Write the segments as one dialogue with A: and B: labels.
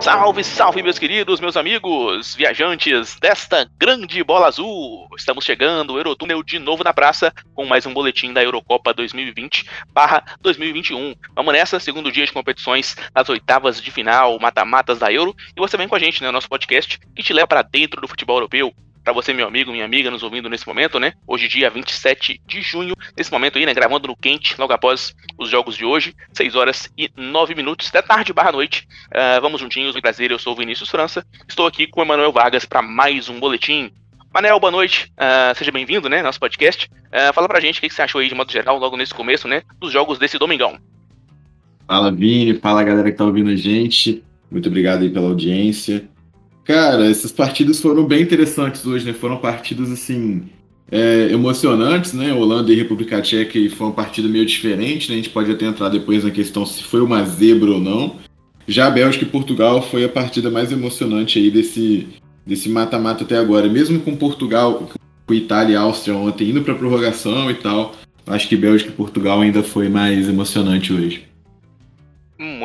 A: Salve, salve, meus queridos, meus amigos, viajantes desta grande bola azul! Estamos chegando, o Eurotúnel de novo na praça, com mais um boletim da Eurocopa 2020-2021. Vamos nessa, segundo dia de competições nas oitavas de final, mata-matas da Euro, e você vem com a gente, né, nosso podcast, que te leva para dentro do futebol europeu, para você, meu amigo, minha amiga, nos ouvindo nesse momento, né? Hoje, dia 27 de junho, nesse momento aí, né? Gravando no quente, logo após os jogos de hoje, 6 horas e 9 minutos, da tarde barra noite. Uh, vamos juntinhos, um prazer, eu sou o Vinícius França. Estou aqui com o Emanuel Vargas para mais um boletim. Manel, boa noite. Uh, seja bem-vindo, né? Nosso podcast. Uh, fala pra gente o que você achou aí, de modo geral, logo nesse começo, né? Dos jogos desse domingão.
B: Fala, Vini. Fala, galera que tá ouvindo a gente. Muito obrigado aí pela audiência. Cara, essas partidas foram bem interessantes hoje, né? Foram partidas, assim, é, emocionantes, né? Holanda e República Tcheca foi uma partida meio diferente, né? A gente pode até entrar depois na questão se foi uma zebra ou não. Já Bélgica e Portugal foi a partida mais emocionante aí desse desse mata-mata até agora. Mesmo com Portugal, com Itália e Áustria ontem indo para prorrogação e tal, acho que Bélgica e Portugal ainda foi mais emocionante hoje.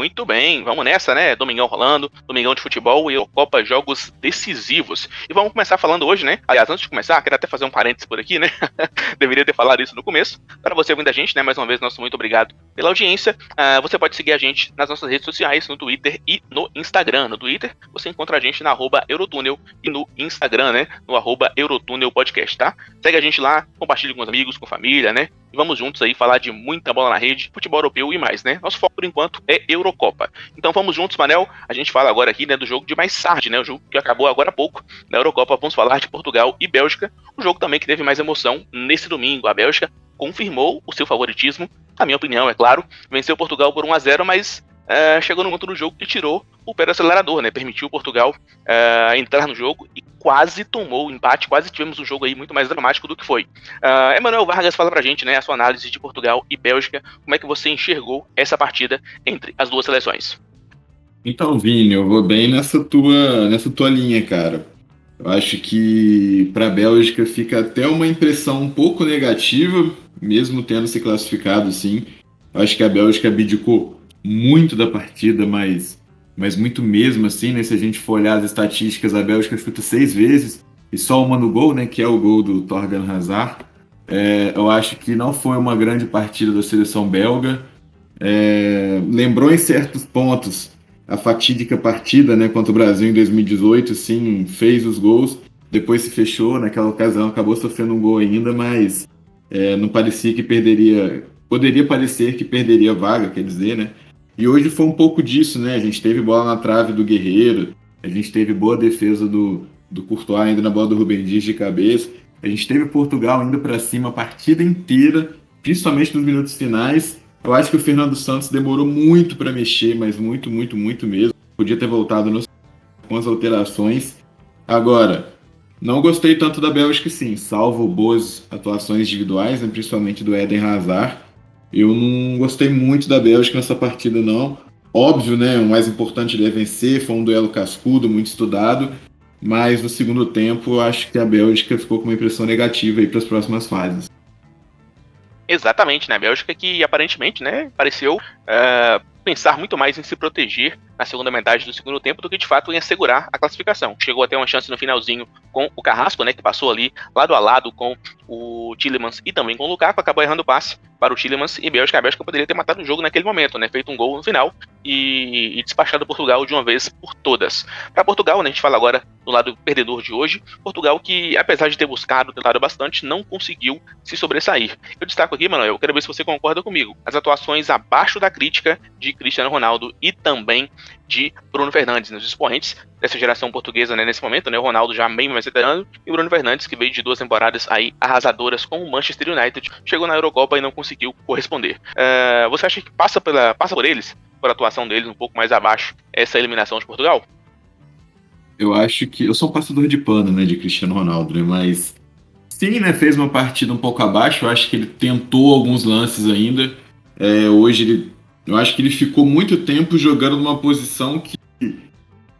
A: Muito bem, vamos nessa, né? Domingão rolando, Domingão de futebol e Copa Jogos Decisivos. E vamos começar falando hoje, né? Aliás, antes de começar, quero até fazer um parênteses por aqui, né? Deveria ter falado isso no começo. Para você ouvindo a gente, né? Mais uma vez, nosso muito obrigado pela audiência. Uh, você pode seguir a gente nas nossas redes sociais, no Twitter e no Instagram. No Twitter, você encontra a gente na arroba Eurotúnel e no Instagram, né? No arroba Eurotúnel Podcast, tá? Segue a gente lá, compartilhe com os amigos, com a família, né? E vamos juntos aí falar de muita bola na rede, futebol europeu e mais, né? Nosso foco por enquanto é Eurocopa. Então vamos juntos, Manel. A gente fala agora aqui, né, do jogo de mais tarde, né? O jogo que acabou agora há pouco na Eurocopa. Vamos falar de Portugal e Bélgica. O jogo também que teve mais emoção nesse domingo. A Bélgica confirmou o seu favoritismo, na minha opinião, é claro. Venceu Portugal por 1 a 0 mas é, chegou no momento do jogo que tirou o pé do acelerador, né? Permitiu Portugal é, entrar no jogo e quase tomou o empate, quase tivemos um jogo aí muito mais dramático do que foi. Uh, Emanuel Vargas fala pra gente, né, a sua análise de Portugal e Bélgica, como é que você enxergou essa partida entre as duas seleções?
B: Então, Vini, eu vou bem nessa tua, nessa tua linha, cara. Eu acho que para a Bélgica fica até uma impressão um pouco negativa, mesmo tendo se classificado, sim. Eu acho que a Bélgica abdicou muito da partida, mas, mas muito mesmo, assim, né? Se a gente for olhar as estatísticas, a Bélgica chuta seis vezes e só uma no gol, né? Que é o gol do Torgan Hazard. É, eu acho que não foi uma grande partida da seleção belga. É, lembrou em certos pontos a fatídica partida né, contra o Brasil em 2018, sim, fez os gols, depois se fechou, naquela ocasião acabou sofrendo um gol ainda, mas é, não parecia que perderia, poderia parecer que perderia vaga, quer dizer, né? E hoje foi um pouco disso, né? A gente teve bola na trave do Guerreiro, a gente teve boa defesa do, do Courtois ainda na bola do Rubem Dias de cabeça, a gente teve Portugal indo para cima a partida inteira, principalmente nos minutos finais. Eu acho que o Fernando Santos demorou muito para mexer, mas muito, muito, muito mesmo. Podia ter voltado nos, com as alterações. Agora, não gostei tanto da Bélgica, sim, salvo boas atuações individuais, né, principalmente do Eden Hazard. Eu não gostei muito da Bélgica nessa partida, não. Óbvio, né? O mais importante é vencer, foi um duelo cascudo, muito estudado. Mas no segundo tempo, eu acho que a Bélgica ficou com uma impressão negativa aí para as próximas fases.
A: Exatamente, né? A Bélgica que aparentemente, né, pareceu uh, pensar muito mais em se proteger na segunda metade do segundo tempo do que de fato em assegurar a classificação. Chegou até uma chance no finalzinho com o Carrasco, né, que passou ali lado a lado com o Tillemans e também com o Lukaku, acabou errando o passe para o Tillemans e Bélgica. A Bélgica poderia ter matado o jogo naquele momento, né, feito um gol no final e, e despachado Portugal de uma vez por todas. Para Portugal, né, a gente fala agora do lado perdedor de hoje, Portugal que apesar de ter buscado, tentado bastante, não conseguiu se sobressair. Eu destaco aqui, Manuel, eu quero ver se você concorda comigo. As atuações abaixo da crítica de Cristiano Ronaldo e também de Bruno Fernandes, nos expoentes dessa geração portuguesa né, nesse momento, né, o Ronaldo já bem mais veterano e Bruno Fernandes que veio de duas temporadas aí arrasadoras com o Manchester United, chegou na Eurocopa e não conseguiu corresponder. Uh, você acha que passa, pela, passa por eles, por atuação deles um pouco mais abaixo, essa eliminação de Portugal?
B: Eu acho que eu sou um passador de pano, né, de Cristiano Ronaldo, né, mas sim, né, fez uma partida um pouco abaixo. Eu acho que ele tentou alguns lances ainda. É, hoje ele, eu acho que ele ficou muito tempo jogando numa posição que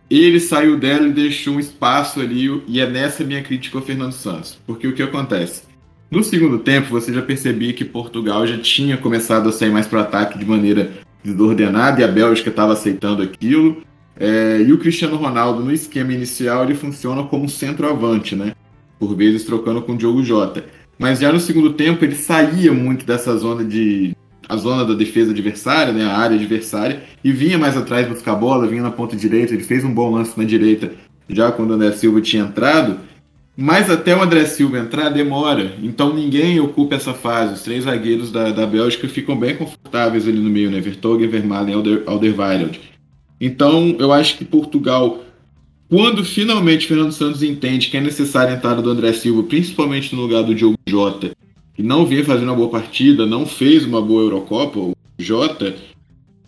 B: ele saiu dela e deixou um espaço ali. E é nessa minha crítica ao Fernando Santos. Porque o que acontece? No segundo tempo, você já percebia que Portugal já tinha começado a sair mais para o ataque de maneira desordenada e a Bélgica estava aceitando aquilo. É, e o Cristiano Ronaldo, no esquema inicial, ele funciona como centroavante, né? Por vezes trocando com o Diogo Jota. Mas já no segundo tempo ele saía muito dessa zona de. A zona da defesa adversária, né? A área adversária, e vinha mais atrás buscar a bola, vinha na ponta direita, ele fez um bom lance na direita já quando o André Silva tinha entrado. Mas até o André Silva entrar demora, então ninguém ocupa essa fase. Os três zagueiros da, da Bélgica ficam bem confortáveis ali no meio, né? Vertonghen, Vermaelen e Alder, Alderweireld. Então eu acho que Portugal, quando finalmente Fernando Santos entende que é necessário a entrada do André Silva, principalmente no lugar do Diogo Jota, não vinha fazendo uma boa partida, não fez uma boa Eurocopa, o Jota,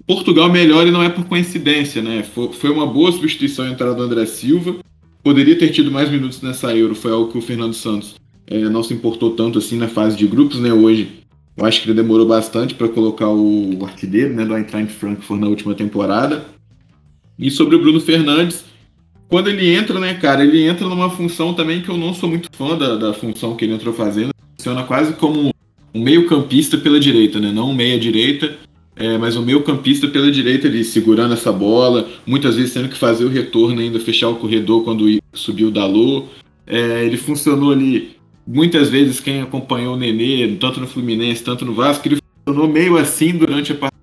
B: Portugal melhora e não é por coincidência, né? Foi uma boa substituição a entrada do André Silva poderia ter tido mais minutos nessa Euro, foi algo que o Fernando Santos é, não se importou tanto assim na fase de grupos, né? Hoje, eu acho que ele demorou bastante para colocar o artilheiro, né, do Eintracht Frankfurt na última temporada. E sobre o Bruno Fernandes, quando ele entra, né, cara, ele entra numa função também que eu não sou muito fã da, da função que ele entrou fazendo. Funciona quase como um meio-campista pela direita, né? Não um meia-direita, é, mas o meio campista pela direita ali, segurando essa bola, muitas vezes tendo que fazer o retorno ainda, fechar o corredor quando subiu o Dalô. É, ele funcionou ali, muitas vezes quem acompanhou o Nenê, tanto no Fluminense, tanto no Vasco, ele funcionou meio assim durante a partida.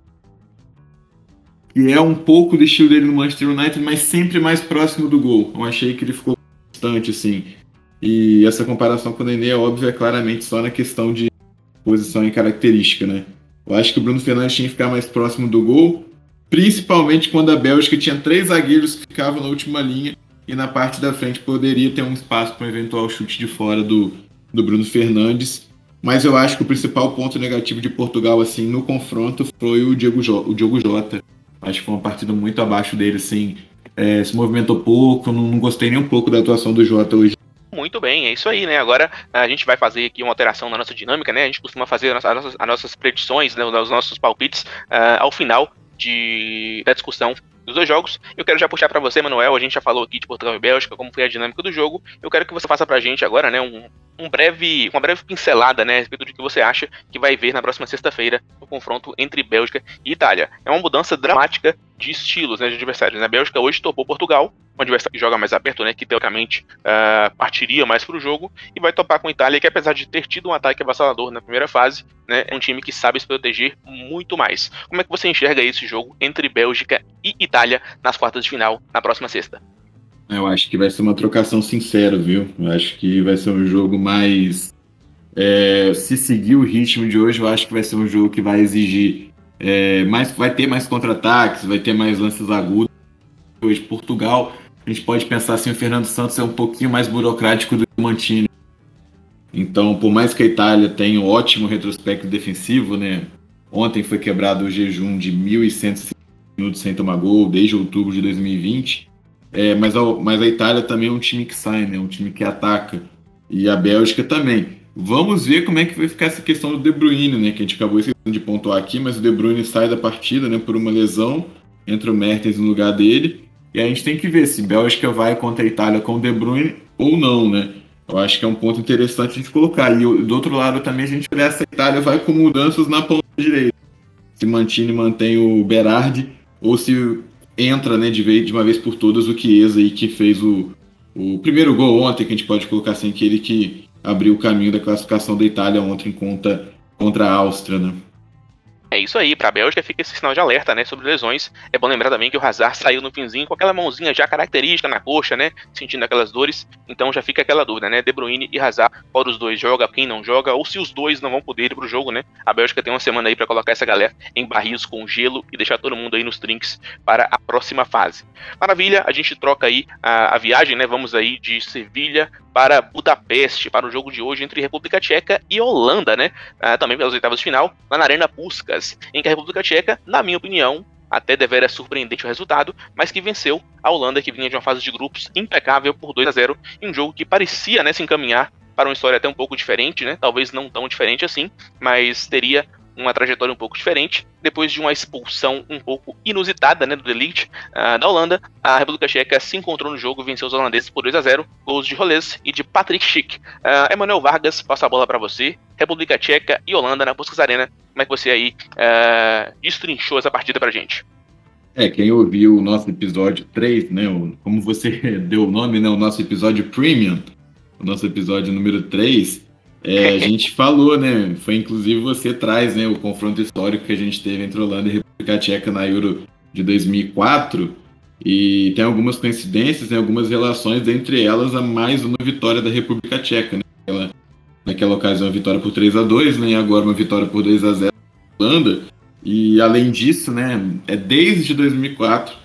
B: E é um pouco do estilo dele no Manchester United, mas sempre mais próximo do gol. Eu achei que ele ficou constante, assim. E essa comparação com o Nenê é óbvia, é claramente só na questão de posição e característica, né? Eu acho que o Bruno Fernandes tinha que ficar mais próximo do gol, principalmente quando a Bélgica tinha três zagueiros que ficavam na última linha e na parte da frente poderia ter um espaço para um eventual chute de fora do, do Bruno Fernandes. Mas eu acho que o principal ponto negativo de Portugal assim no confronto foi o Diego, jo o Diogo Jota. Acho que foi uma partida muito abaixo dele, assim. É, se movimentou pouco, não, não gostei nem um pouco da atuação do Jota hoje.
A: Muito bem, é isso aí, né? Agora a gente vai fazer aqui uma alteração na nossa dinâmica, né? A gente costuma fazer as nossas, as nossas predições, né, os nossos palpites uh, ao final de, da discussão dos dois jogos. Eu quero já puxar para você, Manuel. A gente já falou aqui de Portugal e Bélgica, como foi a dinâmica do jogo. Eu quero que você faça pra gente agora, né, um, um breve, uma breve pincelada, né, a respeito do que você acha que vai ver na próxima sexta-feira no confronto entre Bélgica e Itália. É uma mudança dramática de estilos, né, de adversários. Né? A Bélgica hoje topou Portugal, um adversário que joga mais aberto, né, que teoricamente uh, partiria mais pro jogo, e vai topar com a Itália, que apesar de ter tido um ataque avassalador na primeira fase, né, é um time que sabe se proteger muito mais. Como é que você enxerga esse jogo entre Bélgica e Itália nas quartas de final na próxima sexta?
B: Eu acho que vai ser uma trocação sincera, viu? Eu acho que vai ser um jogo mais. É, se seguir o ritmo de hoje, eu acho que vai ser um jogo que vai exigir é, mais, vai ter mais contra-ataques, vai ter mais lances agudos. Hoje, Portugal, a gente pode pensar assim: o Fernando Santos é um pouquinho mais burocrático do que o Mantini. Então, por mais que a Itália tenha um ótimo retrospecto defensivo, né? Ontem foi quebrado o jejum de 1.100 minutos sem tomar gol desde outubro de 2020. É, mas, a, mas a Itália também é um time que sai, né? Um time que ataca. E a Bélgica também. Vamos ver como é que vai ficar essa questão do De Bruyne, né? Que a gente acabou de pontuar aqui, mas o De Bruyne sai da partida, né? Por uma lesão. Entra o Mertens no lugar dele. E a gente tem que ver se Bélgica vai contra a Itália com o De Bruyne ou não, né? Eu acho que é um ponto interessante a gente colocar. E do outro lado também a gente vê se a Itália vai com mudanças na ponta direita. Se Mantini mantém o Berardi ou se entra né, de, vez, de uma vez por todas o Chiesa aí que fez o, o primeiro gol ontem, que a gente pode colocar assim, aquele que abriu o caminho da classificação da Itália ontem contra, contra a Áustria, né?
A: É isso aí, para a Bélgica fica esse sinal de alerta, né, sobre lesões. É bom lembrar também que o Hazard saiu no finzinho com aquela mãozinha já característica na coxa, né, sentindo aquelas dores. Então já fica aquela dúvida, né, De Bruyne e Hazard, qual dos dois joga, quem não joga, ou se os dois não vão poder ir pro jogo, né. A Bélgica tem uma semana aí para colocar essa galera em barris com gelo e deixar todo mundo aí nos trinks para a próxima fase. Maravilha, a gente troca aí a, a viagem, né, vamos aí de Sevilha para Budapeste, para o jogo de hoje entre República Tcheca e Holanda, né? Ah, também pelas oitavas de final, lá na Arena Puskas, em que a República Tcheca, na minha opinião, até deveria surpreendente o resultado, mas que venceu a Holanda, que vinha de uma fase de grupos impecável por 2 a 0 em um jogo que parecia né, se encaminhar para uma história até um pouco diferente, né? Talvez não tão diferente assim, mas teria uma trajetória um pouco diferente. Depois de uma expulsão um pouco inusitada né, do Elite uh, da Holanda, a República Tcheca se encontrou no jogo venceu os holandeses por 2 a 0 gols de Rolês e de Patrick Schick. Uh, Emanuel Vargas, passa a bola para você. República Tcheca e Holanda na Puskas Arena. Como é que você aí uh, destrinchou essa partida pra gente?
B: É, quem ouviu o nosso episódio 3, né, o, como você deu o nome, né, o nosso episódio Premium, o nosso episódio número 3, é, a gente falou, né, foi inclusive você traz, né, o confronto histórico que a gente teve entre Holanda e República Tcheca na Euro de 2004, e tem algumas coincidências, né, algumas relações, entre elas a mais uma vitória da República Tcheca, né, Ela, naquela ocasião a vitória por 3 a 2 né, e agora uma vitória por 2 a 0 Holanda, e além disso, né, é desde 2004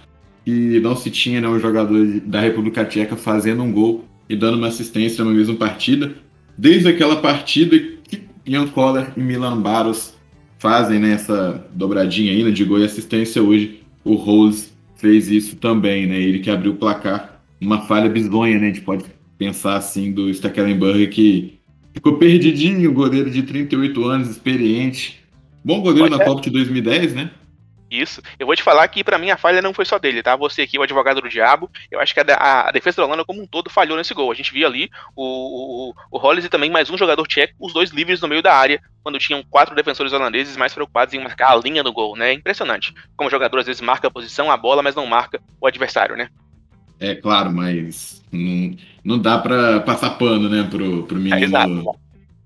B: que não se tinha né, um jogador da República Tcheca fazendo um gol e dando uma assistência numa mesma partida. Desde aquela partida que Ian Koller e Milan Baros fazem né, essa dobradinha aí né, de gol e assistência, hoje o Rose fez isso também, né? Ele que abriu o placar, uma falha bizonha, né? A gente pode pensar assim do Stekelenburg que ficou perdidinho, goleiro de 38 anos, experiente, Bom goleiro Pode na é. Copa de 2010, né?
A: Isso. Eu vou te falar que para mim a falha não foi só dele, tá? Você aqui, o advogado do diabo, eu acho que a, a, defesa da Holanda como um todo falhou nesse gol. A gente via ali o, o, o Hollis e também mais um jogador tcheco, os dois livres no meio da área, quando tinham quatro defensores holandeses mais preocupados em marcar a linha do gol, né? Impressionante. Como o jogador às vezes marca a posição, a bola, mas não marca o adversário, né?
B: É claro, mas não, não dá para passar pano, né, pro, pro menino. É, exato.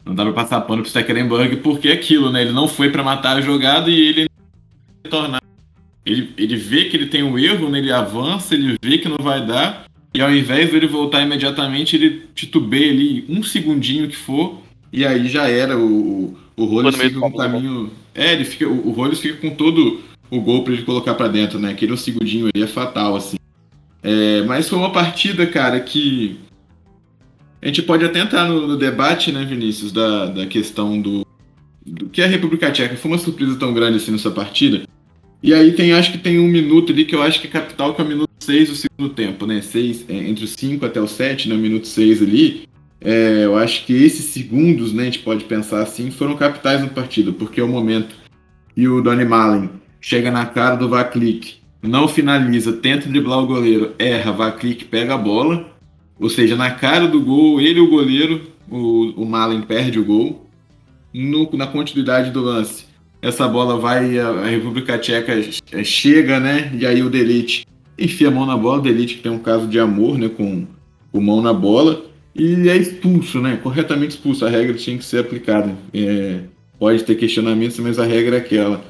B: Não dá pra passar pano pro Stekelenburg porque é aquilo, né? Ele não foi para matar a jogada e ele tornar. Ele, ele vê que ele tem um erro, né? ele avança, ele vê que não vai dar, e ao invés dele voltar imediatamente, ele titubeia ali um segundinho que for, e aí já era. O, o Rollins fica com o caminho. É, ele fica, o, o Rollins fica com todo o gol para ele colocar para dentro, né? Aquele um segundinho ali é fatal, assim. É, mas foi uma partida, cara, que a gente pode até entrar no, no debate, né, Vinícius, da, da questão do, do que a República Tcheca foi uma surpresa tão grande assim nessa partida. E aí tem, acho que tem um minuto ali que eu acho que é capital, que é o minuto 6 do segundo tempo, né? Seis, é, entre os 5 até o 7, né? O minuto 6 ali. É, eu acho que esses segundos, né, a gente pode pensar assim, foram capitais no partido, porque é o momento que o Donny Malen chega na cara do Vaklik, não finaliza, tenta driblar o goleiro, erra, Vaklik pega a bola, ou seja, na cara do gol, ele e o goleiro, o, o Malen perde o gol. No, na continuidade do lance, essa bola vai, a, a República Tcheca é, chega, né? E aí o Delite enfia a mão na bola. O Delite que tem um caso de amor, né? Com o mão na bola. E é expulso, né? Corretamente expulso. A regra tinha que ser aplicada. É, pode ter questionamentos, mas a regra é aquela.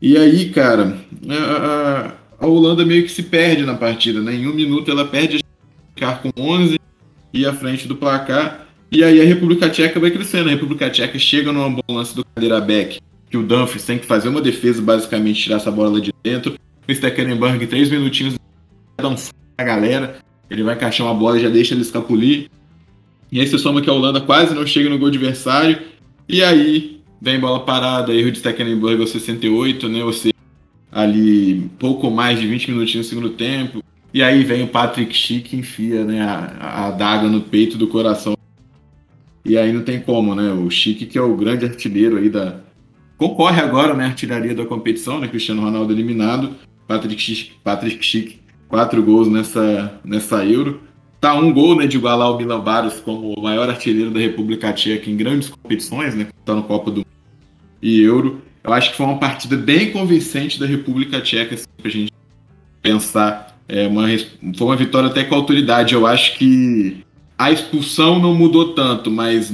B: E aí, cara, a, a, Holanda meio que se perde na partida, né? Em um minuto ela perde ficar com 11 e à frente do placar. E aí a República Tcheca vai crescendo. A República Tcheca chega numa bom lance do Beck, que o Dumfries tem que fazer uma defesa, basicamente, tirar essa bola de dentro. O Stekelenburg, três minutinhos, dá um a galera. Ele vai encaixar uma bola e já deixa ele escapulir. E aí você soma que a Holanda quase não chega no gol adversário. E aí vem bola parada, erro de Stekelenburg aos 68, né? Ou seja, ali pouco mais de 20 minutinhos no segundo tempo. E aí vem o Patrick Schick e enfia né, a, a daga no peito do coração. E aí não tem como, né? O Chique, que é o grande artilheiro aí da. Concorre agora na né, artilharia da competição, né? Cristiano Ronaldo eliminado. Patrick Schick, Patrick Schick quatro gols nessa, nessa Euro. Tá um gol né, de igualar o Milan Baros como o maior artilheiro da República Tcheca em grandes competições, né? Tá no Copa do e Euro. Eu acho que foi uma partida bem convincente da República Tcheca, assim, pra gente pensar é uma, foi uma vitória até com autoridade. Eu acho que a expulsão não mudou tanto, mas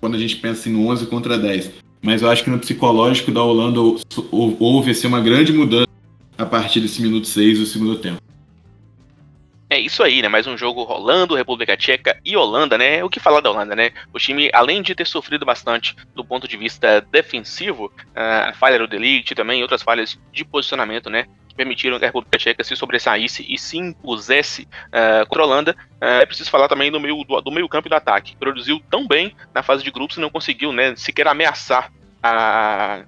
B: quando a gente pensa em 11 contra 10. Mas eu acho que no psicológico da Holanda houve assim, uma grande mudança a partir desse minuto 6 do segundo tempo.
A: É isso aí, né? Mais um jogo rolando, República Tcheca e Holanda, né? O que falar da Holanda, né? O time, além de ter sofrido bastante do ponto de vista defensivo, a falha do Delete também, outras falhas de posicionamento, né? Permitiram que a República Tcheca se sobressaísse e se impusesse uh, contra a Holanda. Uh, é preciso falar também do meio, do, do meio campo e do ataque. Produziu tão bem na fase de grupos e não conseguiu né, sequer ameaçar a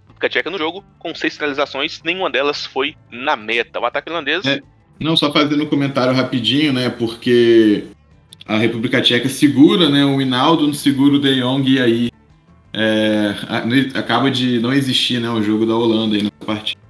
A: República Tcheca no jogo, com seis finalizações, nenhuma delas foi na meta. O ataque holandês...
B: É, não, só fazendo um comentário rapidinho, né, porque a República Tcheca segura né, o Hinaldo, segura o De Jong e aí é, acaba de não existir né, o jogo da Holanda aí nessa partida.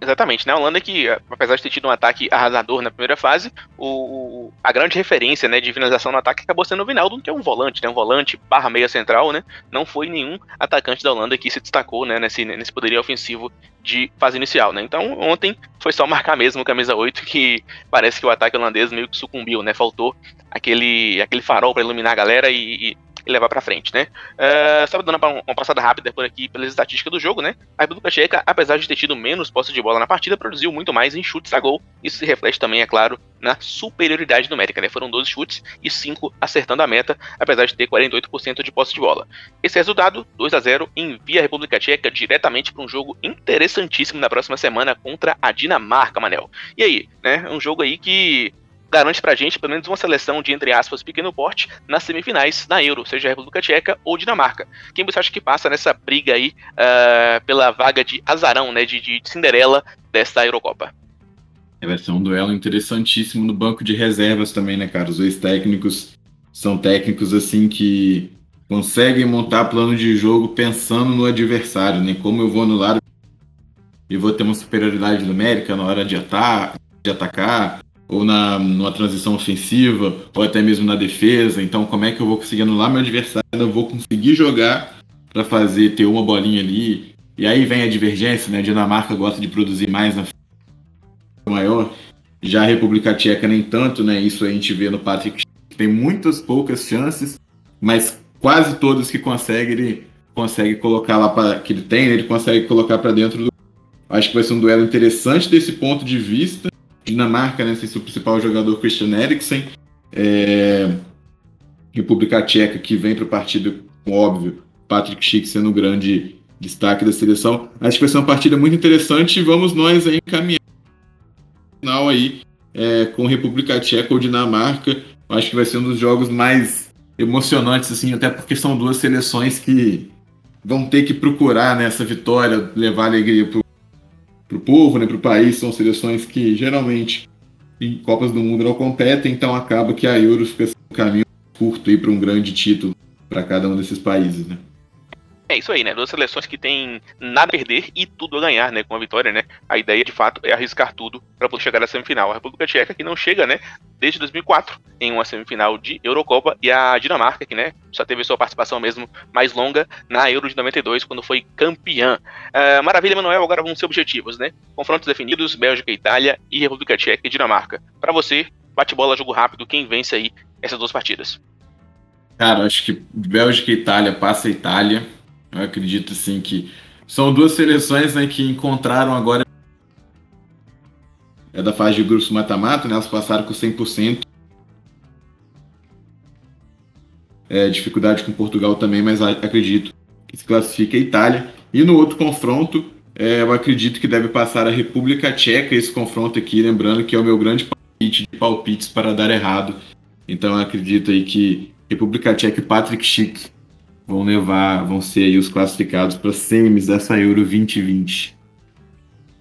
A: Exatamente, né? A Holanda que, apesar de ter tido um ataque arrasador na primeira fase, o, a grande referência né, de finalização no ataque acabou sendo o Vinaldo, que é um volante, né? Um volante barra meia central, né? Não foi nenhum atacante da Holanda que se destacou né, nesse, nesse poderio ofensivo de fase inicial, né? Então ontem foi só marcar mesmo camisa 8 que parece que o ataque holandês meio que sucumbiu, né? Faltou aquele, aquele farol para iluminar a galera e, e e levar para frente, né? Uh, só dando uma passada rápida por aqui pelas estatísticas do jogo, né? A República Tcheca, apesar de ter tido menos posse de bola na partida, produziu muito mais em chutes a gol. Isso se reflete também, é claro, na superioridade numérica, né? Foram 12 chutes e 5 acertando a meta, apesar de ter 48% de posse de bola. Esse resultado, 2 a 0 envia a República Tcheca diretamente para um jogo interessantíssimo na próxima semana contra a Dinamarca, Manel. E aí, né? Um jogo aí que garante pra gente pelo menos uma seleção de, entre aspas, pequeno porte nas semifinais na Euro, seja a República Tcheca ou Dinamarca. Quem você acha que passa nessa briga aí uh, pela vaga de azarão, né, de, de Cinderela desta Eurocopa?
B: É, vai ser um duelo interessantíssimo no banco de reservas também, né, cara? Os dois técnicos são técnicos assim que conseguem montar plano de jogo pensando no adversário, né? Como eu vou anular e vou ter uma superioridade numérica na hora de, atar, de atacar, ou na, numa transição ofensiva, ou até mesmo na defesa. Então, como é que eu vou conseguir anular meu adversário? Eu vou conseguir jogar para fazer ter uma bolinha ali. E aí vem a divergência, né? A Dinamarca gosta de produzir mais na maior. Já a República Tcheca nem tanto, né? Isso a gente vê no Patrick, tem muitas poucas chances, mas quase todas que consegue, ele consegue colocar lá para que ele tem, ele consegue colocar para dentro do. Acho que vai ser um duelo interessante desse ponto de vista. Dinamarca, né, sem seu principal jogador Christian Eriksen. É... República Tcheca, que vem para o partido, óbvio, Patrick Schick sendo um grande destaque da seleção. Acho que vai ser uma partida muito interessante e vamos nós aí encaminhar final aí é, com República Tcheca ou Dinamarca. Acho que vai ser um dos jogos mais emocionantes, assim, até porque são duas seleções que vão ter que procurar nessa né, vitória, levar alegria para o povo, né, para o país, são seleções que geralmente em Copas do Mundo não competem, então acaba que a Euro fica um caminho curto para um grande título para cada um desses países, né?
A: É isso aí, né? Duas seleções que têm nada a perder e tudo a ganhar, né? Com a vitória, né? A ideia, de fato, é arriscar tudo para poder chegar à semifinal. A República Tcheca, que não chega, né? Desde 2004 em uma semifinal de Eurocopa. E a Dinamarca, que, né? Só teve sua participação mesmo mais longa na Euro de 92, quando foi campeã. Uh, maravilha, Manuel. Agora vamos ser objetivos, né? Confrontos definidos: Bélgica, Itália e República Tcheca e Dinamarca. Para você, bate-bola, jogo rápido. Quem vence aí essas duas partidas?
B: Cara, acho que Bélgica e Itália passa a Itália eu acredito assim que são duas seleções né, que encontraram agora é da fase de grupos mata-mata, né? Elas passaram com 100%. É, dificuldade com Portugal também, mas acredito que se classifica a Itália. E no outro confronto, é, eu acredito que deve passar a República Tcheca esse confronto aqui, lembrando que é o meu grande palpite de palpites para dar errado. Então eu acredito aí que República Tcheca e Patrick Schick vão levar, vão ser aí os classificados para semis dessa Euro 2020.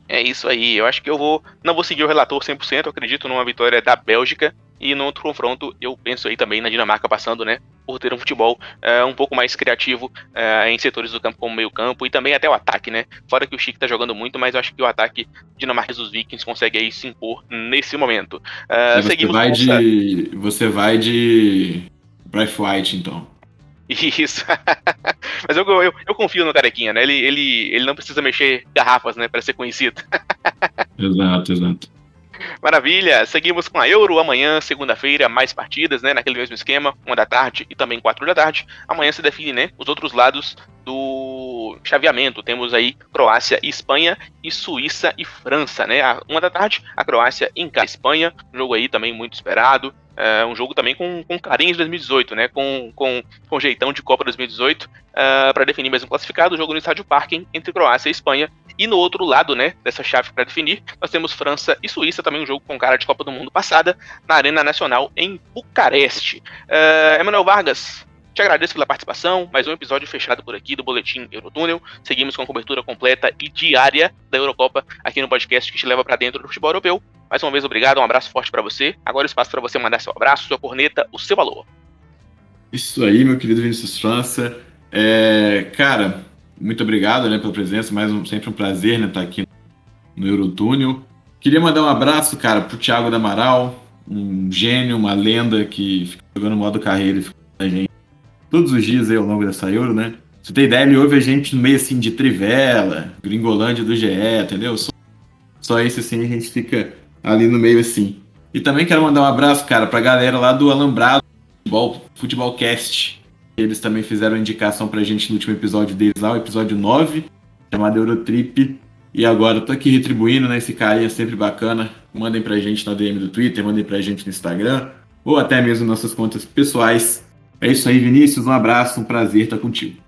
A: É isso aí, eu acho que eu vou, não vou seguir o relator 100%, eu acredito numa vitória da Bélgica e no outro confronto eu penso aí também na Dinamarca passando, né, por ter um futebol uh, um pouco mais criativo uh, em setores do campo como meio campo e também até o ataque, né, fora que o Chico tá jogando muito, mas eu acho que o ataque dinamarquês dos Vikings consegue aí se impor nesse momento.
B: Uh, você vai de, você vai de Bright White então.
A: Isso. Mas eu, eu, eu, confio no Carequinha, né? Ele, ele, ele não precisa mexer garrafas, né? Pra ser conhecido.
B: exato, exato.
A: Maravilha, seguimos com a Euro amanhã, segunda-feira, mais partidas, né? Naquele mesmo esquema, uma da tarde e também quatro da tarde. Amanhã se define, né? Os outros lados do chaveamento. Temos aí Croácia e Espanha e Suíça e França, né? Uma da tarde, a Croácia em casa. Espanha, jogo aí também muito esperado. É um jogo também com, com carinho de 2018, né? Com, com, com jeitão de Copa 2018 uh, para definir um classificado. O jogo no Estádio Parking entre Croácia e Espanha. E no outro lado, né, dessa chave para definir, nós temos França e Suíça, também um jogo com cara de Copa do Mundo passada, na Arena Nacional em Bucareste. Uh, Emanuel Vargas, Te agradeço pela participação, mais um episódio fechado por aqui do Boletim Eurotúnel. Seguimos com a cobertura completa e diária da Eurocopa aqui no podcast que te leva para dentro do futebol europeu. Mais uma vez, obrigado, um abraço forte para você. Agora o espaço para você mandar seu abraço, sua corneta, o seu valor.
B: Isso aí, meu querido Vinícius França. É, cara, muito obrigado né, pela presença, mais um, sempre um prazer né, estar aqui no Eurotúnel. Queria mandar um abraço, cara, pro Thiago da Amaral, um gênio, uma lenda que fica jogando modo carreira e fica a gente todos os dias aí ao longo dessa Euro, né? Você tem ideia, ele ouve a gente no meio assim de Trivela, Gringolândia do GE, entendeu? Só, só isso assim a gente fica ali no meio assim. E também quero mandar um abraço, cara, pra galera lá do Alambrado Futebol, Cast. Eles também fizeram indicação pra gente no último episódio deles lá, o episódio 9, chamado Eurotrip. E agora tô aqui retribuindo, né? Esse carinha sempre bacana. Mandem pra gente na DM do Twitter, mandem pra gente no Instagram, ou até mesmo nossas contas pessoais. É isso aí, Vinícius. Um abraço, um prazer estar contigo.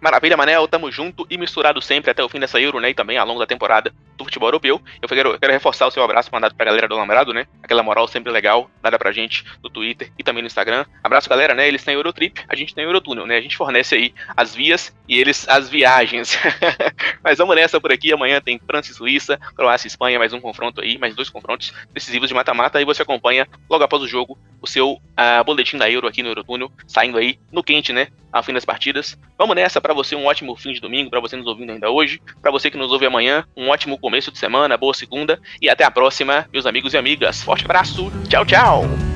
A: Maravilha, Manel, tamo junto e misturado sempre até o fim dessa Euro, né? E também ao longo da temporada do futebol europeu. Eu quero, quero reforçar o seu abraço mandado pra galera do Lambrado, né? Aquela moral sempre legal, dada pra gente no Twitter e também no Instagram. Abraço, galera, né? Eles têm Eurotrip, a gente tem Eurotúnel, né? A gente fornece aí as vias e eles as viagens. Mas vamos nessa por aqui. Amanhã tem França e Suíça, Croácia e Espanha, mais um confronto aí, mais dois confrontos decisivos de mata-mata. E você acompanha logo após o jogo o seu uh, boletim da Euro aqui no Eurotúnel, saindo aí no quente, né? Ao fim das partidas. Vamos nessa para você um ótimo fim de domingo, para você nos ouvindo ainda hoje, para você que nos ouve amanhã, um ótimo começo de semana, boa segunda e até a próxima, meus amigos e amigas. Forte abraço, tchau, tchau!